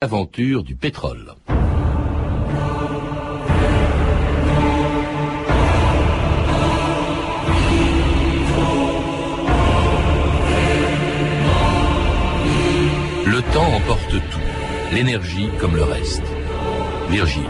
Aventure du pétrole. Le temps emporte tout, l'énergie comme le reste. Virgile.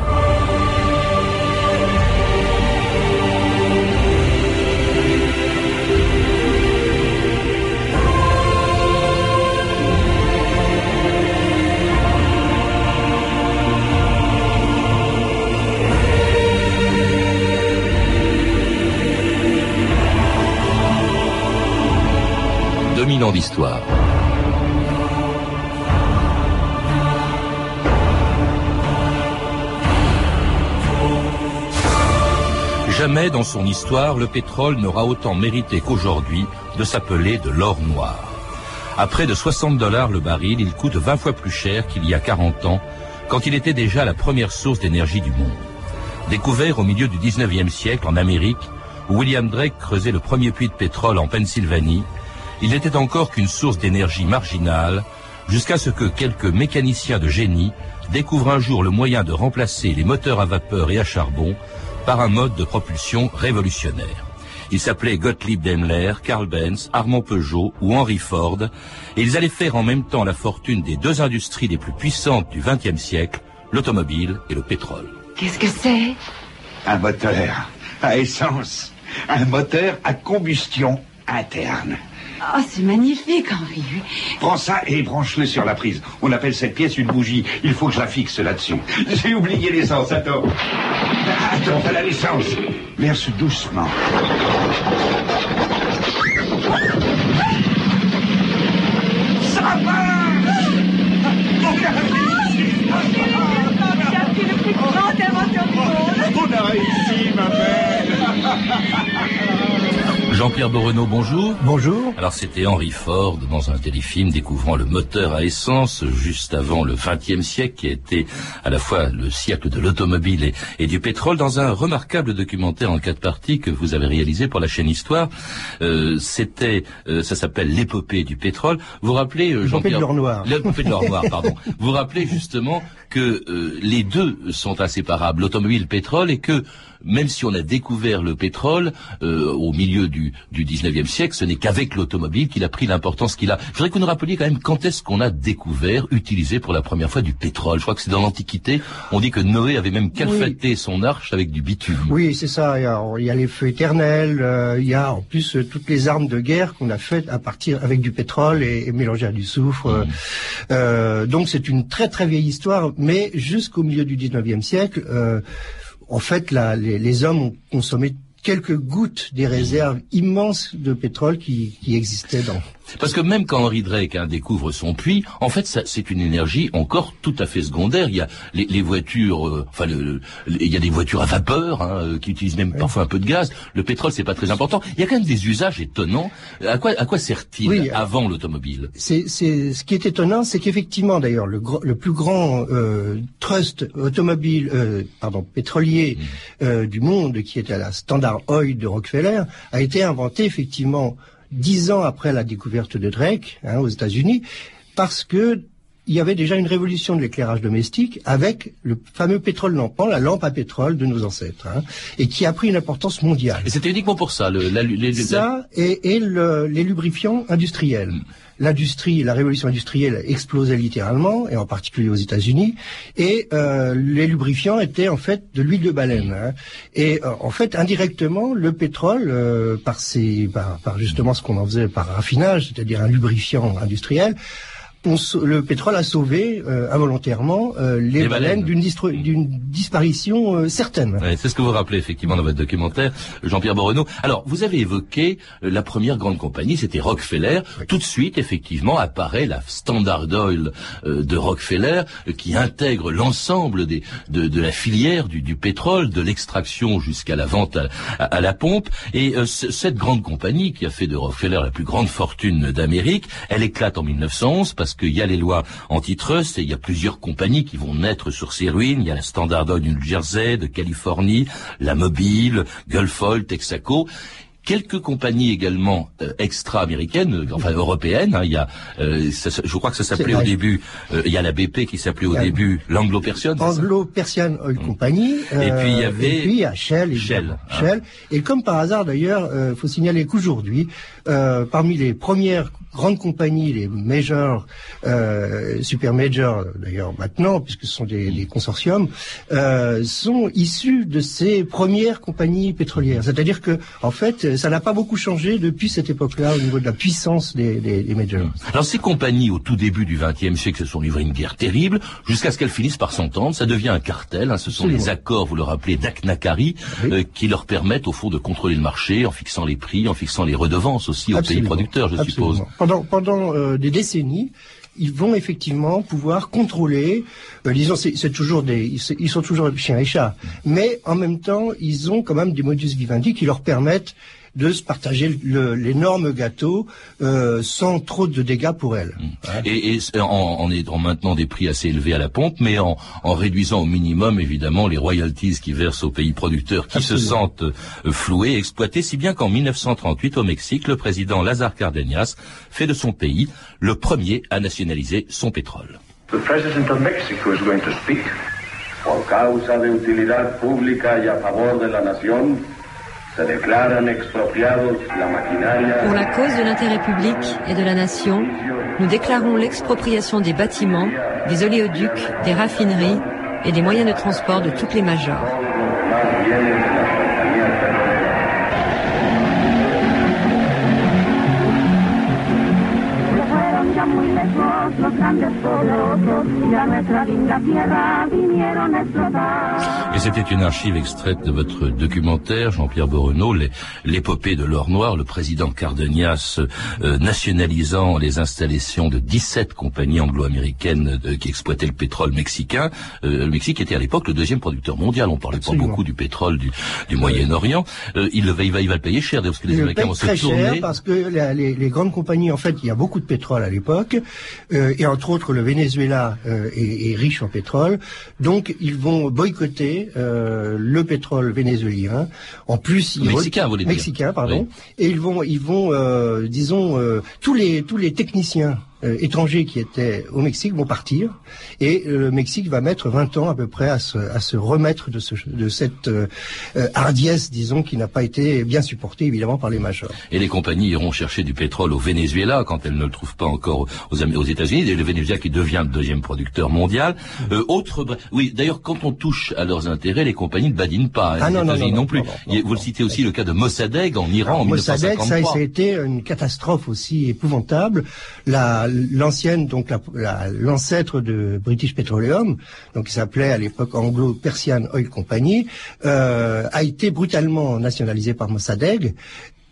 Jamais dans son histoire le pétrole n'aura autant mérité qu'aujourd'hui de s'appeler de l'or noir. À près de 60 dollars le baril, il coûte 20 fois plus cher qu'il y a 40 ans, quand il était déjà la première source d'énergie du monde. Découvert au milieu du 19e siècle en Amérique, où William Drake creusait le premier puits de pétrole en Pennsylvanie, il n'était encore qu'une source d'énergie marginale, jusqu'à ce que quelques mécaniciens de génie découvrent un jour le moyen de remplacer les moteurs à vapeur et à charbon par un mode de propulsion révolutionnaire. Ils s'appelaient Gottlieb Daimler, Karl Benz, Armand Peugeot ou Henry Ford, et ils allaient faire en même temps la fortune des deux industries les plus puissantes du XXe siècle, l'automobile et le pétrole. Qu'est-ce que c'est? Un moteur à essence, un moteur à combustion interne. Oh, c'est magnifique, Henri. Prends ça et branche-le sur la prise. On appelle cette pièce une bougie. Il faut que je la fixe là-dessus. J'ai oublié l'essence, attends. Attends, voilà l'essence. Verse doucement. Ça marche On a réussi, ma belle Jean-Pierre Boreneau, bonjour. Bonjour. Alors c'était Henry Ford dans un téléfilm découvrant le moteur à essence juste avant le XXe siècle qui a été à la fois le siècle de l'automobile et, et, du pétrole dans un remarquable documentaire en quatre parties que vous avez réalisé pour la chaîne Histoire. Euh, c'était, euh, ça s'appelle l'épopée du pétrole. Vous rappelez euh, Jean-Pierre. L'épopée de l'or noir, pardon. vous rappelez justement que les deux sont inséparables, l'automobile et le pétrole, et que même si on a découvert le pétrole euh, au milieu du, du 19e siècle, ce n'est qu'avec l'automobile qu'il a pris l'importance qu'il a. Je voudrais que vous nous rappeliez quand même quand est-ce qu'on a découvert, utilisé pour la première fois du pétrole. Je crois que c'est dans l'Antiquité. On dit que Noé avait même calfaté oui. son arche avec du bitume. Oui, c'est ça. Il y, a, il y, a, les feux éternels. Euh, il y a en plus euh, toutes les armes de guerre qu'on a faites à partir avec du pétrole et, et mélangées à du soufre. Mmh. donc c'est une très très vieille histoire, mais jusqu'au milieu du 19e siècle en fait, là, les, les, hommes ont consommé quelques gouttes des réserves immenses de pétrole qui, qui existaient dans. Parce que même quand Henri Drake hein, découvre son puits, en fait, c'est une énergie encore tout à fait secondaire. Il y a les, les voitures, euh, enfin, le, le, il y a des voitures à vapeur hein, qui utilisent même oui. parfois un peu de gaz. Le pétrole, c'est pas très important. Il y a quand même des usages étonnants. À quoi, à quoi sert-il oui, avant l'automobile? C'est ce qui est étonnant, c'est qu'effectivement, d'ailleurs, le, le, plus grand euh, trust automobile, euh, pardon, pétrolier mmh. du monde, qui était à la Standard Oil de Rockefeller, a été inventé effectivement dix ans après la découverte de Drake hein, aux États-Unis, parce que il y avait déjà une révolution de l'éclairage domestique avec le fameux pétrole lampant, la lampe à pétrole de nos ancêtres, hein, et qui a pris une importance mondiale. Et c'était uniquement pour ça, le, la, les, ça et, et le, les lubrifiants industriels. L'industrie, la révolution industrielle explosait littéralement, et en particulier aux États-Unis, et euh, les lubrifiants étaient en fait de l'huile de baleine. Hein. Et euh, en fait, indirectement, le pétrole, euh, par, ses, par justement ce qu'on en faisait par raffinage, c'est-à-dire un lubrifiant industriel, on, le pétrole a sauvé euh, involontairement euh, les, les, baleines, baleines. d'une disparition euh, certaine. Ouais, c'est ce que vous rappelez effectivement dans votre documentaire, Jean-Pierre Boreneau. Alors, vous avez évoqué la première grande compagnie, c'était Rockefeller. Oui. Tout de suite, effectivement, apparaît la Standard Oil de Rockefeller qui intègre l'ensemble de, de, la filière du, du pétrole, de l'extraction jusqu'à la vente à, à, à, la pompe. Et cette grande compagnie qui a fait de Rockefeller la plus grande fortune d'Amérique, elle éclate en 1911 parce qu'il y a les lois antitrust et il y a plusieurs compagnies qui vont naître sur ces ruines. Il y a la Standard Oil du New Jersey, de Californie, la Mobile, Gulf Oil, Texaco quelques compagnies également euh, extra-américaines, euh, enfin européennes. Hein. il y a, euh, je crois que ça s'appelait au début. il y a la BP qui s'appelait au début l'Anglo-Persian. Anglo-Persian Oil Company. et puis il y avait. Et puis il y a Shell. Shell. Hein. Shell. Et comme par hasard d'ailleurs, il faut signaler qu'aujourd'hui, parmi les premières grandes compagnies, les majors, super majors d'ailleurs maintenant, puisque ce sont des, des consortiums, sont issus de ces premières compagnies pétrolières. C'est-à-dire que, en fait, ça n'a pas beaucoup changé depuis cette époque-là au niveau de la puissance des, des, des majors. Alors ces compagnies, au tout début du XXe siècle, se sont livrées une guerre terrible, jusqu'à ce qu'elles finissent par s'entendre. Ça devient un cartel. Hein, ce sont les accords, vous le rappelez, d'Aknakari, euh, qui leur permettent au fond de contrôler le marché en fixant les prix, en fixant les redevances aussi aux pays producteurs, je suppose pendant, pendant euh, des décennies, ils vont effectivement pouvoir contrôler. Euh, disons, c'est toujours des, ils, sont toujours chiens et chats, mais en même temps, ils ont quand même des modus vivendi qui leur permettent de se partager l'énorme gâteau euh, sans trop de dégâts pour elle. Mmh. Et, et en, en, maintenant des prix assez élevés à la pompe, mais en, en, réduisant au minimum évidemment les royalties qui versent aux pays producteurs qui se sentent euh, floués, exploités, si bien qu'en 1938 au Mexique, le président Lazar Cardenas fait de son pays le premier à nationaliser son pétrole. The president of Mexico is going to speak. Por causa de utilidad pública y a favor de la nación, pour la cause de l'intérêt public et de la nation, nous déclarons l'expropriation des bâtiments, des oléoducs, des raffineries et des moyens de transport de toutes les majors. Et c'était une archive extraite de votre documentaire, Jean-Pierre Borenaud, l'épopée de l'or noir, le président Cardenias euh, nationalisant les installations de 17 compagnies anglo-américaines qui exploitaient le pétrole mexicain. Euh, le Mexique était à l'époque le deuxième producteur mondial. On parlait pas beaucoup du pétrole du, du Moyen-Orient. Euh, il, va, il, va, il va le payer cher parce que les Américains vont se tourner. parce que les, les, grandes compagnies, en fait, il y a beaucoup de pétrole à l'époque, et entre autres le Venezuela est, est riche en pétrole, donc ils vont boycotter euh, le pétrole vénézuélien. En plus, ils mexicain, vous mexicain, pardon. Et ils vont, ils vont, euh, disons, euh, tous les tous les techniciens euh, étrangers qui étaient au Mexique vont partir et euh, le Mexique va mettre 20 ans à peu près à se, à se remettre de, ce, de cette euh, hardiesse, disons, qui n'a pas été bien supportée évidemment par les majors. Et les compagnies iront chercher du pétrole au Venezuela quand elles ne le trouvent pas encore aux, aux États-Unis, et le Venezuela qui devient le deuxième producteur mondial. Euh, autre, oui, d'ailleurs, quand on touche à leurs intérêts, les compagnies ne badinent pas. Hein, ah, non, non, non, non, plus. vous le citez aussi le cas de Mossadegh en Iran en Mossadegh, ça, ça a été une catastrophe aussi épouvantable. La, l'ancienne, donc l'ancêtre de British Petroleum, donc qui s'appelait à l'époque Anglo-Persian Oil Company, euh, a été brutalement nationalisé par Mossadegh.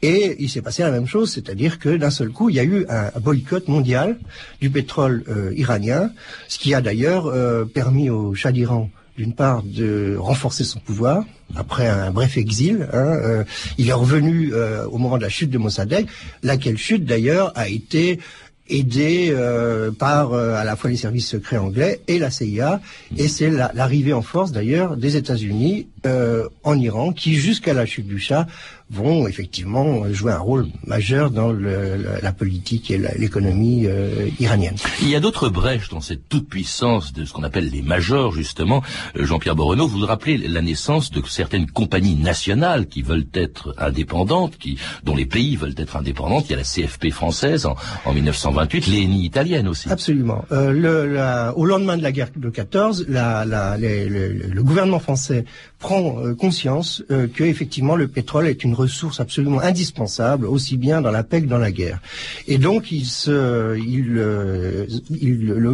Et il s'est passé la même chose, c'est-à-dire que d'un seul coup, il y a eu un, boycott mondial du pétrole euh, iranien, ce qui a d'ailleurs euh, permis au Shah d'Iran d'une part de renforcer son pouvoir après un bref exil. Hein, il est revenu au moment de la chute de Mossadegh, laquelle chute d'ailleurs a été aidé euh, par euh, à la fois les services secrets anglais et la CIA. Et c'est l'arrivée en force d'ailleurs des États-Unis euh, en Iran, qui jusqu'à la chute du Shah vont effectivement jouer un rôle majeur dans le, la politique et l'économie euh, iranienne. Il y a d'autres brèches dans cette toute-puissance de ce qu'on appelle les majors, justement. Euh, Jean-Pierre Borenaud, vous vous rappelez la naissance de certaines compagnies nationales qui veulent être indépendantes, qui, dont les pays veulent être indépendantes. Il y a la CFP française en, en 1928, l'ENI italienne aussi. Absolument. Euh, le, la, au lendemain de la guerre de 14, la, la, les, le, le gouvernement français prend euh, conscience euh, que effectivement le pétrole est une ressource absolument indispensable aussi bien dans la paix que dans la guerre. Et donc euh,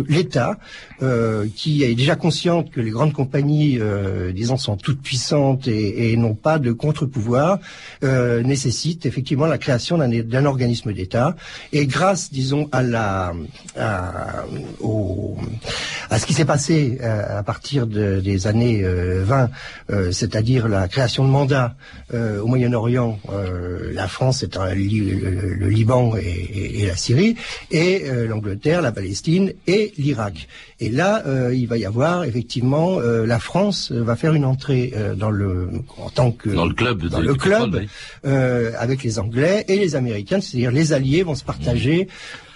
l'État qui est déjà conscient que les grandes compagnies, disons, sont toutes puissantes et, n'ont pas de contre-pouvoir, nécessite effectivement la création d'un organisme d'État. Et grâce, disons, à ce qui s'est passé à partir de, des années 20 euh, c'est-à-dire la création de mandats. Euh, au Moyen-Orient euh, la France étant le, le, Liban et, et, la Syrie, et euh, l'Angleterre, la Palestine et l'Irak. Et là, euh, il va y avoir effectivement la France va faire une entrée dans le en tant que dans le club dans le club avec les Anglais et les Américains, c'est-à-dire les alliés vont se partager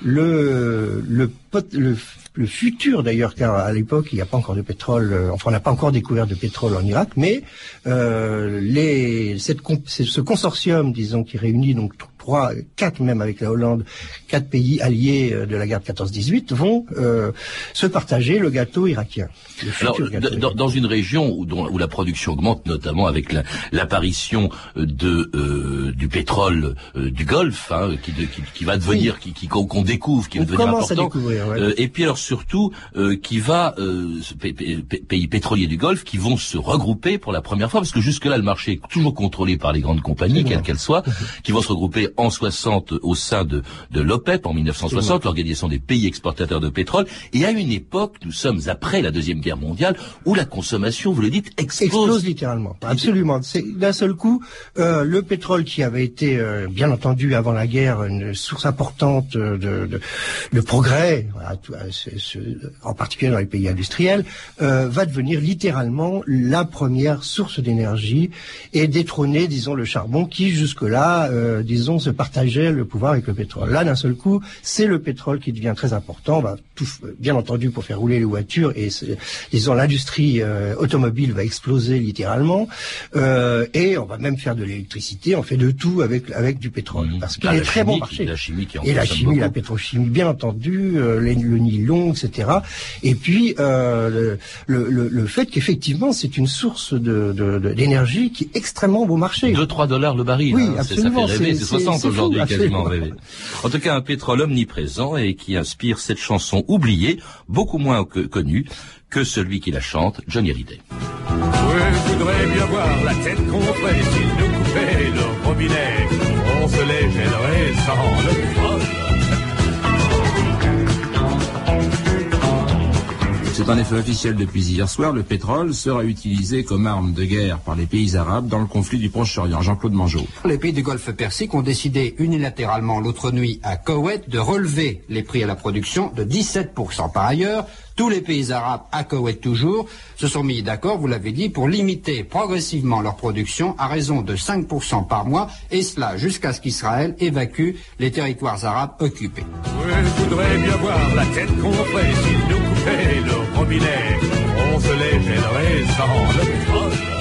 le le, le le futur d'ailleurs, car à l'époque il n'y a pas encore de pétrole, euh, enfin on n'a pas encore découvert de pétrole en Irak, mais euh, les, cette, ce consortium, disons, qui réunit donc trois, quatre même avec la Hollande, quatre pays alliés euh, de la guerre de 14-18 vont euh, se partager le gâteau irakien. Alors, dans, une région où, où, la production augmente, notamment avec l'apparition de euh, du pétrole du Golfe, hein, qui, qui, qui, va devenir, qui qu'on découvre, qui va devenir important, et puis alors surtout qui va pays pétroliers du Golfe qui vont se regrouper pour la première fois, parce que jusque-là le marché est toujours contrôlé par les grandes compagnies, quelles qu'elles soient, qui vont se regrouper en 60 au sein de, de l'OPEP en 1960, l'organisation des pays exportateurs de pétrole. Et à une époque, nous sommes après la deuxième guerre mondiale, où la consommation, vous le dites, explose. Explose littéralement. Absolument. C'est d'un seul coup euh, le pétrole qui avait été, euh, bien entendu, avant la guerre, une source importante de, de, de progrès, voilà, en particulier dans les pays industriels, euh, va devenir littéralement la première source d'énergie et détrôner, disons, le charbon qui jusque-là, euh, disons, se partageait le pouvoir avec le pétrole. Là, d'un seul coup, c'est le pétrole qui devient très important. Va tout, bien entendu, pour faire rouler les voitures, et disons l'industrie euh, automobile va exploser littéralement, euh, et on va même faire de l'électricité. On fait de tout avec avec du pétrole, mmh. parce qu'il est très bon marché. La chimie qui et la chimie, la pétrochimie, bien entendu, euh, le nylon, etc. Et puis euh, le, le, le, fait qu'effectivement, c'est une source de d'énergie qui est extrêmement bon marché. 2-3 dollars le baril. Oui, hein, absolument. Ça fait rêver. C'est 60 aujourd'hui quasiment rêvé. En tout cas, un pétrole omniprésent et qui inspire cette chanson oubliée, beaucoup moins connue que celui qui la chante, Johnny Hallyday. Je voudrais bien voir la tête qu'on ferait s'ils nous coupaient le robinet. On se les gênerait sans le pétrole. C'est un effet officiel depuis hier soir. Le pétrole sera utilisé comme arme de guerre par les pays arabes dans le conflit du Proche-Orient. Jean-Claude Mangeot. Les pays du Golfe Persique ont décidé unilatéralement l'autre nuit à Koweït de relever les prix à la production de 17%. Par ailleurs, tous les pays arabes, à Koweït toujours, se sont mis d'accord, vous l'avez dit, pour limiter progressivement leur production à raison de 5% par mois, et cela jusqu'à ce qu'Israël évacue les territoires arabes occupés. je voudrais bien voir la tête qu'on ferait coupaient le robinet. On se les gênerait sans le pétrole.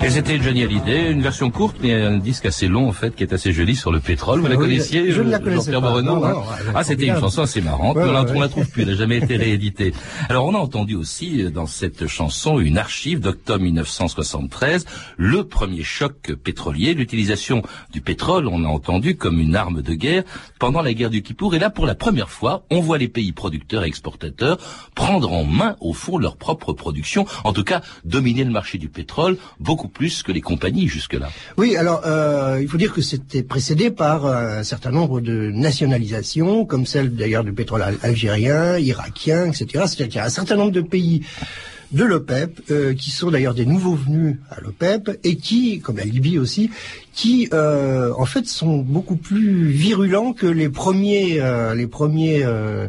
Et c'était Johnny Hallyday, une version courte, mais un disque assez long en fait, qui est assez joli sur le pétrole. Vous la connaissiez, je ne la connaissais pas. Non, non, ah, c'était une chanson assez marrante, mais on ne la trouve plus, elle n'a jamais été rééditée. Alors on a entendu aussi euh, dans cette chanson une archive d'octobre 1973, le premier choc pétrolier, l'utilisation du pétrole, on a entendu comme une arme de guerre pendant la guerre du Kippour. Et là, pour la première fois, on voit les pays producteurs et exportateurs prendre en main, au fond, leur propre production, en tout cas dominer le marché du pétrole beaucoup plus que les compagnies jusque-là. Oui, alors euh, il faut dire que c'était précédé par un certain nombre de nationalisations, comme celle d'ailleurs du pétrole algérien, irakien, etc. C'est-à-dire y a un certain nombre de pays de l'OPEP, euh, qui sont d'ailleurs des nouveaux venus à l'OPEP, et qui, comme la Libye aussi, qui euh, en fait sont beaucoup plus virulents que les premiers euh, les premiers euh,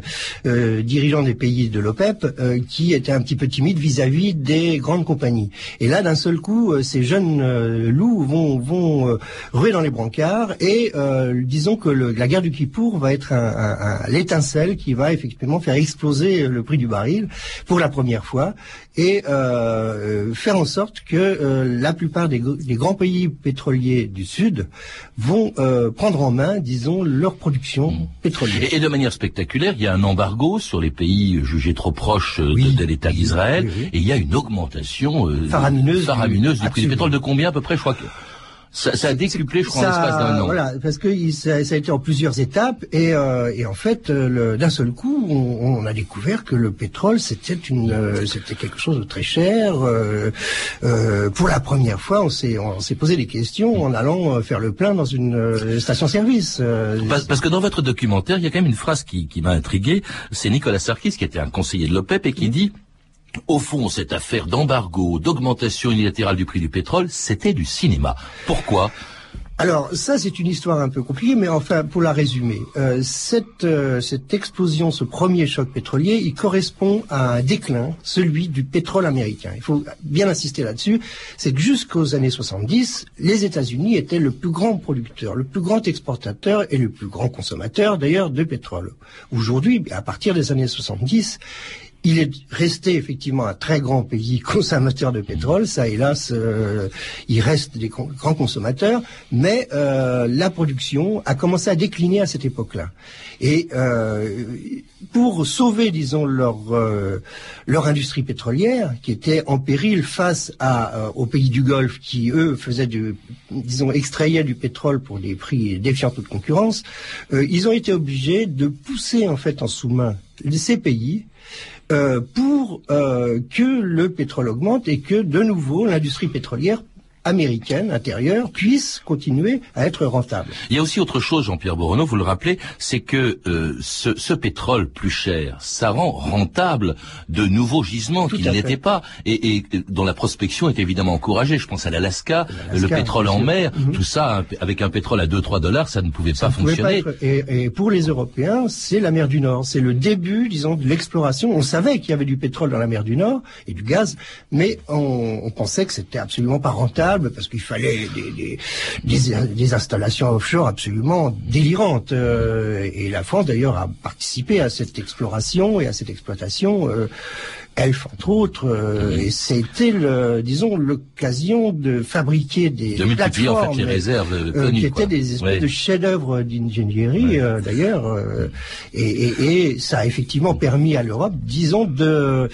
dirigeants des pays de l'OPEP qui étaient un petit peu timides vis-à-vis des grandes compagnies. Et là, d'un seul coup, ces jeunes loups vont vont ruer dans les brancards et disons que le, la guerre du Kippour va être un, un, l'étincelle qui va effectivement faire exploser le prix du baril pour la première fois et faire en sorte que la plupart des, des grands pays pétroliers Sud vont euh, prendre en main, disons, leur production mmh. pétrolière. Et, de manière spectaculaire, il y a un embargo sur les pays jugés trop proches euh, de, l'État d'Israël, et il y a une augmentation euh, faramineuse, du prix du pétrole de combien à peu près, je crois que ça, ça, a décuplé, je crois, en l'espace d'un an. Voilà, parce que ça, ça, a été en plusieurs étapes et, euh, et en fait, euh, d'un seul coup, on, on, a découvert que le pétrole c'était une, euh, c'était quelque chose de très cher. Euh, euh pour la première fois, on s'est, on s'est posé des questions en allant faire le plein dans une station-service. Parce, parce, que dans votre documentaire, il y a quand même une phrase qui, qui m'a intrigué. C'est Nicolas Sarkis, qui était un conseiller de l'OPEP et qui dit au fond, cette affaire d'embargo, d'augmentation unilatérale du prix du pétrole, c'était du cinéma. Pourquoi? Alors ça c'est une histoire un peu compliquée, mais enfin pour la résumer, euh, cette euh, cette explosion, ce premier choc pétrolier, il correspond à un déclin, celui du pétrole américain. Il faut bien insister là-dessus, c'est que jusqu'aux années 70, les États-Unis étaient le plus grand producteur, le plus grand exportateur et le plus grand consommateur d'ailleurs de pétrole. Aujourd'hui, à partir des années 70, il est resté effectivement un très grand pays consommateur de pétrole, ça hélas, euh, il reste des grands consommateurs, mais euh, la production a commencé à décliner à cette époque-là. Et euh, pour sauver, disons, leur leur industrie pétrolière, qui était en péril face aux pays du Golfe, qui eux faisaient du, disons, extrayaient du pétrole pour des prix défiant toute concurrence, ils ont été obligés de pousser en fait en sous-main ces pays euh, pour euh, que le pétrole augmente et que de nouveau l'industrie pétrolière américaine intérieure puisse continuer à être rentable. Il y a aussi autre chose, Jean-Pierre Bourreau, vous le rappelez, c'est que euh, ce, ce, pétrole plus cher, ça rend rentable de nouveaux gisements qui n'étaient pas et, et, dont la prospection est évidemment encouragée. Je pense à l'Alaska, le pétrole en mer, mhm. tout ça avec un pétrole à 2-3 dollars, ça ne pouvait pas fonctionner. et, et, pour les Européens, c'est la mer du Nord, c'est le début, disons, de l'exploration. On savait qu'il y avait du pétrole dans la mer du Nord et du gaz, mais on, on pensait que c'était absolument pas rentable parce qu'il fallait des, installations offshore absolument délirantes. Euh, et la France d'ailleurs a participé à cette exploration et à cette exploitation. Euh, Elf entre autres, euh, et c'était le, disons, l'occasion de fabriquer des de plateformes en fait, les réserves euh, qui étaient des espèces de chefs-d'œuvre d'ingénierie euh, d'ailleurs, et, et, et, ça a effectivement permis à l'Europe, disons, de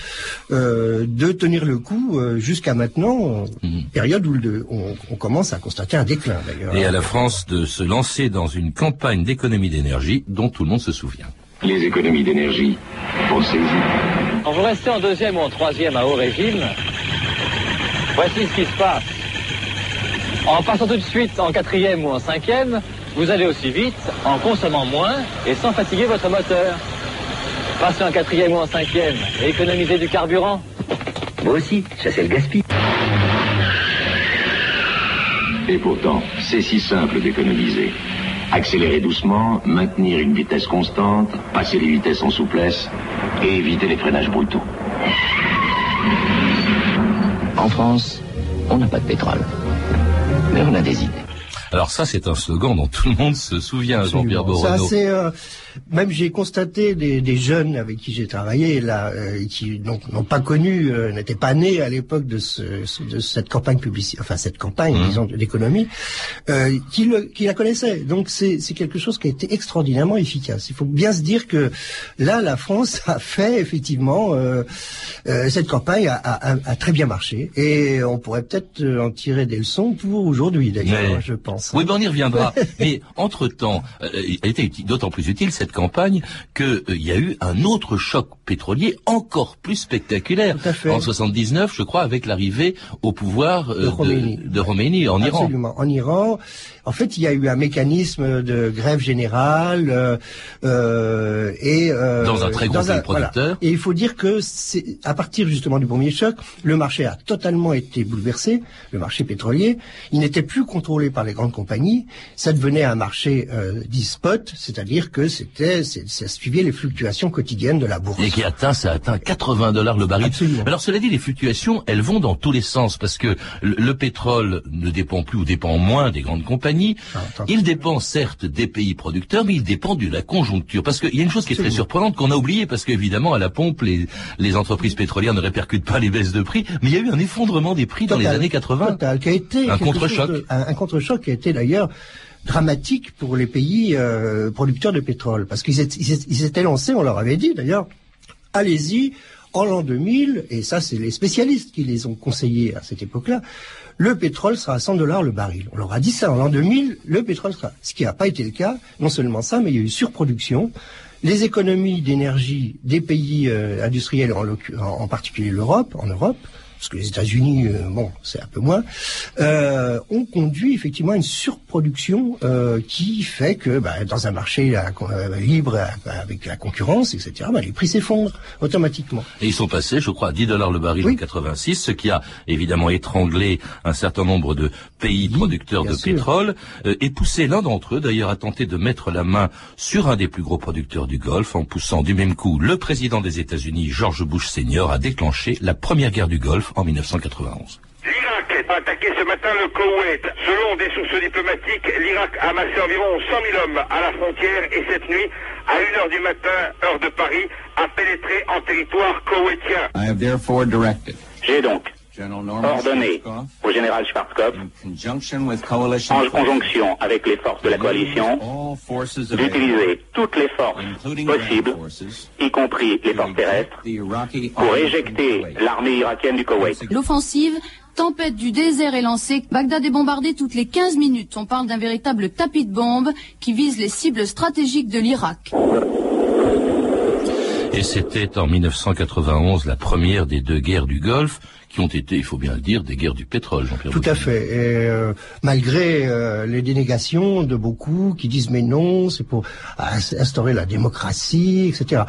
de tenir le coup jusqu'à maintenant, mhm. période où le, on, on, commence à constater un déclin d'ailleurs. Et à la France de se lancer dans une campagne d'économie d'énergie dont tout le monde se souvient. Les économies d'énergie, pensez-y. Quand vous restez en deuxième ou en troisième à haut régime, voici ce qui se passe. En passant tout de suite en quatrième ou en cinquième, vous allez aussi vite en consommant moins et sans fatiguer votre moteur. Passez en quatrième ou en cinquième et économisez du carburant. Moi aussi, ça c'est le gaspille. Et pourtant, c'est si simple d'économiser. Accélérer doucement, maintenir une vitesse constante, passer les vitesses en souplesse et éviter les freinages brutaux. En France, on n'a pas de pétrole, mais on a des idées. Alors ça, c'est un slogan dont tout le monde se souvient, Jean-Pierre Borono. Ça, c'est euh, même j'ai constaté des, des, jeunes avec qui j'ai travaillé là, euh, qui n'ont pas connu, euh, n'étaient pas nés à l'époque de, ce, de cette campagne publicitaire, enfin cette campagne, mmh. disons, d'économie, euh, qui, le, qui la connaissaient. Donc c'est quelque chose qui a été extraordinairement efficace. Il faut bien se dire que là, la France a fait effectivement euh, euh, cette campagne a, a, a, très bien marché et on pourrait peut-être en tirer des leçons pour aujourd'hui d'ailleurs, je pense. Oui, ben on y reviendra. Mais entre temps, elle était d'autant plus utile cette campagne qu'il euh, y a eu un autre choc pétrolier encore plus spectaculaire. En 79, je crois, avec l'arrivée au pouvoir euh, de, Roménie. en Iran. Absolument. En Iran, en fait, il y a eu un mécanisme de grève générale euh, euh et dans un très gros pays producteur. Et il faut dire que c'est à partir justement du premier choc, le marché a totalement été bouleversé. Le marché pétrolier, il n'était plus contrôlé par les grandes compagnies. Ça devenait un marché euh, dit spot, c'est-à-dire que c'était ça suivait les fluctuations quotidiennes de la bourse qui atteint, ça atteint 80 dollars le baril. Alors cela dit, les fluctuations, elles vont dans tous les sens parce que le, pétrole ne dépend plus ou dépend moins des grandes compagnies. Ah, il dépend certes des pays producteurs, mais il dépend de la conjoncture. Parce qu'il y a une chose qui est très surprenante qu'on a oubliée parce qu'évidemment à la pompe, les, les entreprises pétrolières ne répercutent pas les baisses de prix, mais il y a eu un effondrement des prix dans les années 80. Total, qui a été un contre-choc. Un, un contre-choc qui a été d'ailleurs dramatique pour les pays euh, producteurs de pétrole, parce qu'ils s'étaient lancés, on leur avait dit d'ailleurs, allez-y, en l'an 2000, et ça c'est les spécialistes qui les ont conseillés à cette époque-là, le pétrole sera à 100 dollars le baril. On leur a dit ça en l'an 2000, le pétrole sera. Ce qui n'a pas été le cas, non seulement ça, mais il y a eu surproduction. Les économies d'énergie des pays euh, industriels, en, en particulier l'Europe, en Europe, parce que les États-Unis, euh, bon, c'est un peu moins, euh, ont conduit effectivement à une surproduction euh, qui fait que bah, dans un marché euh, libre euh, avec la concurrence, etc., bah, les prix s'effondrent automatiquement. Et ils sont passés, je crois, à 10 dollars le baril en 86, ce qui a évidemment étranglé un certain nombre de pays producteurs de sûr. pétrole euh, et poussé l'un d'entre eux d'ailleurs à tenter de mettre la main sur un des plus gros producteurs du Golfe en poussant du même coup le président des États-Unis, George Bush Senior, à déclencher la première guerre du Golfe en 1991. L'Irak a attaqué ce matin le Koweït. Selon des sources diplomatiques, l'Irak a amassé environ 100 000 hommes à la frontière et cette nuit, à 1h du matin, heure de Paris, a pénétré en territoire koweïtien. I have therefore directed J'ai donc ordonné au général Schwarzkopf, en conjonction avec les forces de la coalition, d'utiliser toutes les forces possibles, y compris les forces terrestres, pour éjecter l'armée irakienne du Koweït. L'offensive, tempête du désert est lancée. Bagdad est bombardée toutes les 15 minutes. On parle d'un véritable tapis de bombes qui vise les cibles stratégiques de l'Irak. Et c'était en 1991 la première des deux guerres du Golfe qui ont été, il faut bien le dire, des guerres du pétrole, Jean-Pierre Tout à fait. Et euh, malgré euh, les dénégations de beaucoup qui disent mais non, c'est pour ins- instaurer la démocratie, etc.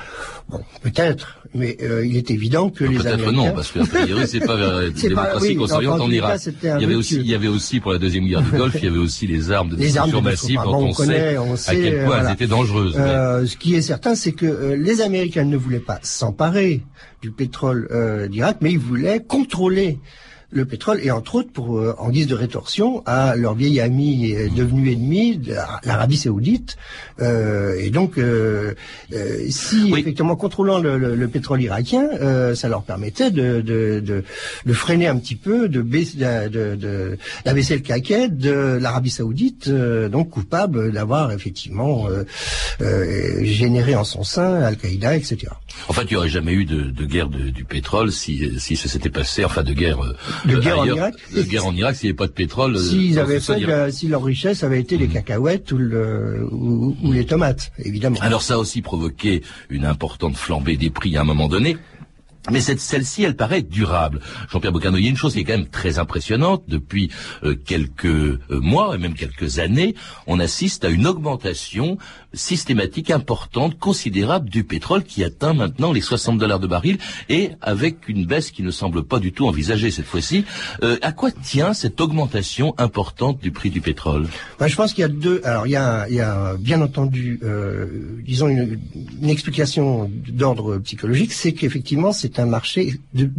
Bon, peut-être, mais euh, il est évident que les Peut-être Américains... non, parce que c'est pas vers la démocratie qu'on s'oriente en Irak. Il y avait aussi, il y avait aussi pour la deuxième guerre du Golfe, il y avait aussi les armes de Les destruction de massive dont on, sait à quel point voilà. elles étaient dangereuses. Euh, ce qui est certain, c'est que euh, les Américains ne voulaient pas s'emparer du pétrole euh, d'Irak, mais ils voulaient contrôler le pétrole et entre autres pour euh, en guise de rétorsion à leur vieil ami euh, devenu ennemi l'Arabie Saoudite. Euh, et donc euh, euh, si effectivement contrôlant le, le- le pétrole irakien euh, ça leur permettait de, de, de, de freiner un petit peu de baisser de, d'abaisser le caquet de l'Arabie Saoudite euh, donc coupable d'avoir effectivement euh, euh, généré en son sein Al-Qaïda etc En fait, il n'y aurait jamais eu de, de guerre de- du pétrole si, si ça s'était passé, enfin de guerre, euh, De euh, guerre en Irak de guerre en Irak s'il n'y avait pas de pétrole. euh, S'ils avaient fait, la- si leur richesse avait été les cacahuètes ou, le, ou, ou les tomates, évidemment. Alors ça a aussi provoqué une importante flambée des prix à un moment donné. Mais celle-ci, elle paraît durable. Jean-Pierre Bocano, il y a une chose qui est quand même très impressionnante. Depuis euh, quelques euh, mois et même quelques années, on assiste à une augmentation systématique importante, considérable du pétrole qui atteint maintenant les 60 dollars de baril et avec une baisse qui ne semble pas du tout envisagée cette fois-ci. Euh, à quoi tient cette augmentation importante du prix du pétrole? Moi, je pense qu'il y a deux. Alors, il y a, il y a bien entendu, euh, disons une, une explication d'ordre psychologique, c'est qu'effectivement, c'est un marché. De,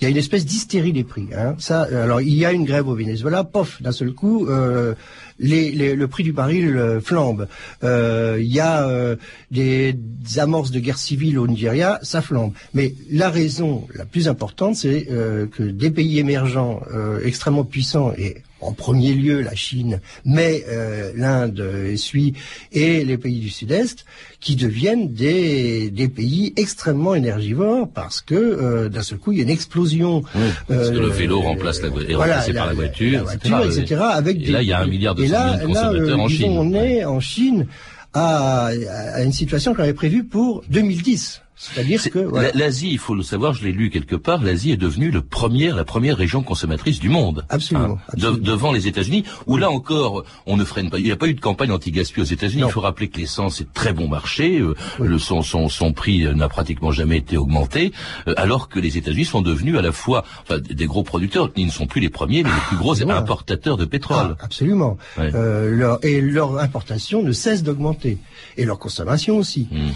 il y a une espèce d'hystérie des prix. Hein. Ça, alors, il y a une grève au Venezuela, pof, d'un seul coup. Euh, les, le prix du baril euh, flambe. Euh, Il y a euh, des, des amorces de guerre civile au Nigeria, ça flambe. Mais la raison la plus importante, c'est euh, que des pays émergents euh, extrêmement puissants et en premier lieu la Chine, mais euh, l'Inde euh, suit et les pays du Sud-Est, qui deviennent des, des pays extrêmement énergivores parce que euh, d'un seul coup il y a une explosion. Parce que euh, le vélo remplace la, est voilà, remplacé par la voiture, la voiture, etc. avec et des- là, il y a un milliard de et là, de consommateurs euh, en disons, Chine. On est en Chine à, à une situation qu'on avait prévue pour 2010. C'est-à-dire C'est- que voilà. la- L'Asie, il faut le savoir, je l'ai lu quelque part, l'Asie est devenue le premier, la première région consommatrice du monde. Absolument, Hein, de- devant les États-Unis, où là encore, on ne freine pas. Il n'y a pas eu de campagne anti-gaspi aux États-Unis. Il faut rappeler que l'essence est très bon marché. euh, le, son, son, son prix n'a pratiquement jamais été augmenté, euh, alors que les États-Unis sont devenus à la fois enfin, des gros producteurs. Ils ne sont plus les premiers, mais les plus gros voilà. importateurs de pétrole. Ah, absolument. Ouais. Euh, leur, et leur importation ne cesse d'augmenter. Et leur consommation aussi. Hmm.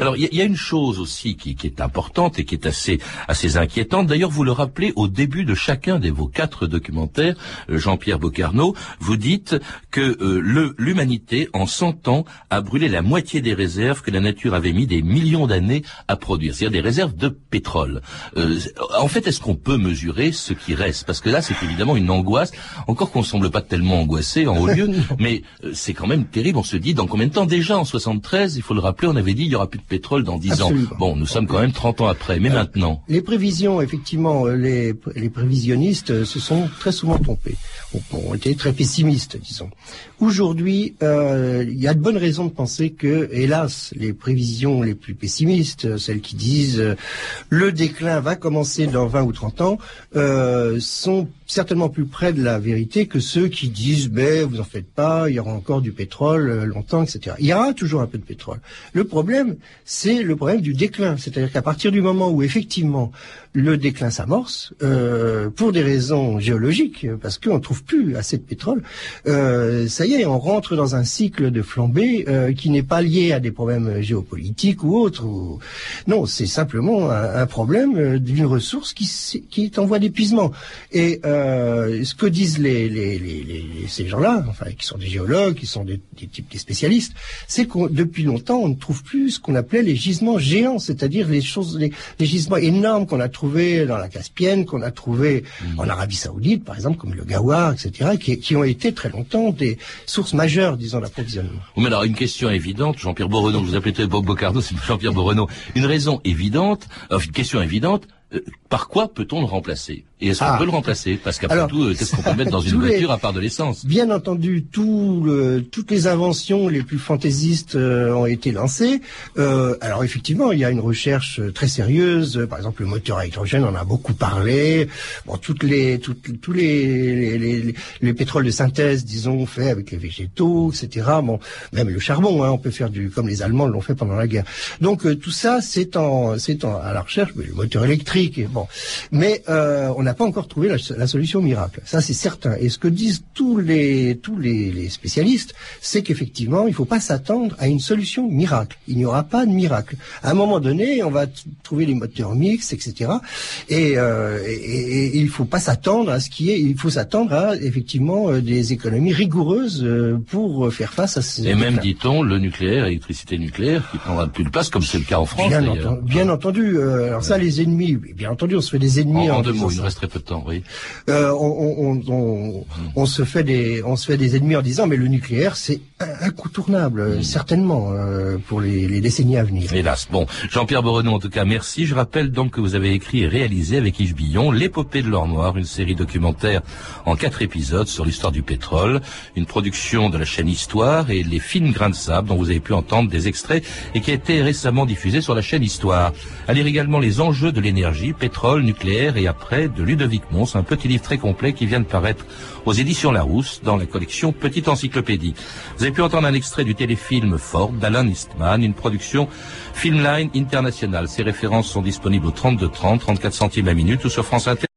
Alors il y, y a une chose aussi qui, qui est importante et qui est assez assez inquiétante. D'ailleurs, vous le rappelez au début de chacun de vos quatre documentaires, euh, Jean-Pierre Bocarno, vous dites que euh, l'humanité en 100 ans a brûlé la moitié des réserves que la nature avait mis des millions d'années à produire, c'est-à-dire des réserves de pétrole. Euh, en fait, est-ce qu'on peut mesurer ce qui reste? Parce que là, c'est évidemment une angoisse. Encore qu'on ne semble pas tellement angoissé en haut lieu, mais euh, c'est quand même terrible. On se dit dans combien de temps? Déjà en 73, il faut le rappeler, on avait dit il y aura plus de pétrole dans 10 ans. Bon, nous sommes quand même 30 ans après, mais maintenant. Les prévisions, effectivement, euh, les, les prévisionnistes euh, se sont très souvent trompés, ont, été très pessimistes, disons. Aujourd'hui, euh, il y a de bonnes raisons de penser que, hélas, les prévisions les plus pessimistes, euh, celles qui disent euh, le déclin va commencer dans 20 ou 30 ans, euh, sont certainement plus près de la vérité que ceux qui disent mais vous en faites pas, il y aura encore du pétrole euh, longtemps, etc. Il y aura toujours un peu de pétrole. Le problème, c'est le problème du déclin, c'est-à-dire qu'à partir du moment où effectivement le déclin s'amorce, euh, pour des raisons géologiques, parce qu'on ne trouve plus assez de pétrole, euh, ça y est, on rentre dans un cycle de flambée euh, qui n'est pas lié à des problèmes géopolitiques ou autres. ou- Non, c'est simplement un, problème euh, d'une ressource qui, qui est en voie d'épuisement. Et euh, ce que disent les, les, les, les- ces gens-là, enfin, qui sont des géologues, qui sont des, des types des spécialistes, c'est que depuis longtemps, on ne trouve plus ce qu'on appelait les gisements géants, c'est-à-dire les choses, les, les gisements énormes qu'on a trouvés dans la Caspienne, qu'on a trouvés en Arabie Saoudite, par exemple, comme le Gawar, etc., qui, qui ont été très longtemps des sources majeures, disons, d'approvisionnement. Oui, mais alors, une question évidente, Jean-Pierre Borenaud, vous appelez Bob Bocardo, c'est Jean-Pierre Borenaud. Une raison évidente, euh, une question évidente, euh, par quoi peut-on le remplacer? Et est-ce qu'on Ah. peut le remplacer? Parce qu'après tout, euh, qu'est-ce qu'on peut mettre dans une les- voiture à part de l'essence? Bien entendu, tout le- toutes les inventions les plus fantaisistes euh, ont été lancées. Euh, alors effectivement, il y a une recherche euh, très sérieuse. Par exemple, le moteur à hydrogène, on en a beaucoup parlé. Bon, toutes les, toutes, tous les, les, les, les pétroles de synthèse, disons, faits avec les végétaux, etc. Bon, même le charbon, hein, on peut faire du, comme les Allemands l'ont fait pendant la guerre. Donc euh, tout ça, c'est en, c'est en, à la recherche. Mais le moteur électrique, bon, mais euh, on n'a pas encore trouvé la, la solution miracle. Ça, c'est certain. Et ce que disent tous les tous les, les spécialistes, c'est qu'effectivement, il ne faut pas s'attendre à une solution miracle. Il n'y aura pas de miracle. À un moment donné, on va trouver les moteurs mixtes, etc. Et, euh, et, et- et il ne faut pas s'attendre à ce qui est. Il faut s'attendre à effectivement euh, des économies rigoureuses euh, pour faire face à ces. Et même, dit-on, le nucléaire, l'électricité nucléaire, qui prendra plus de place, comme c'est le cas en France. Bien, entendu, bien entendu. euh, alors ça, les ennemis, bien entendu, on se fait des En, ennemis en deux disant mots, ça. il nous reste très peu de temps, oui. Euh, on, on, on, on, on se fait des, on se fait des ennemis en disant mais le nucléaire c'est in- incontournable, euh, certainement euh, pour les, les décennies à venir. Hélas. Bon, Jean-Pierre Borenaud, en tout cas, merci. Je rappelle donc que vous avez écrit et réalisé avec Yves Billon l'épopée de l'or noir, une série documentaire en quatre épisodes sur l'histoire du pétrole, une production de la chaîne Histoire et les fines grains de sable dont vous avez pu entendre des extraits et qui a été récemment diffusé sur la chaîne Histoire. À lire également les enjeux de l'énergie, pétrole, nucléaire et après de Ludovic Mons, un petit livre très complet qui vient de paraître aux éditions Larousse dans la collection Petite Encyclopédie. Vous avez pu entendre un extrait du téléfilm Ford d'Alan Eastman, une production Filmline International. Ces références sont disponibles au 32 30, 34 centimes la minute ou sur France Inter.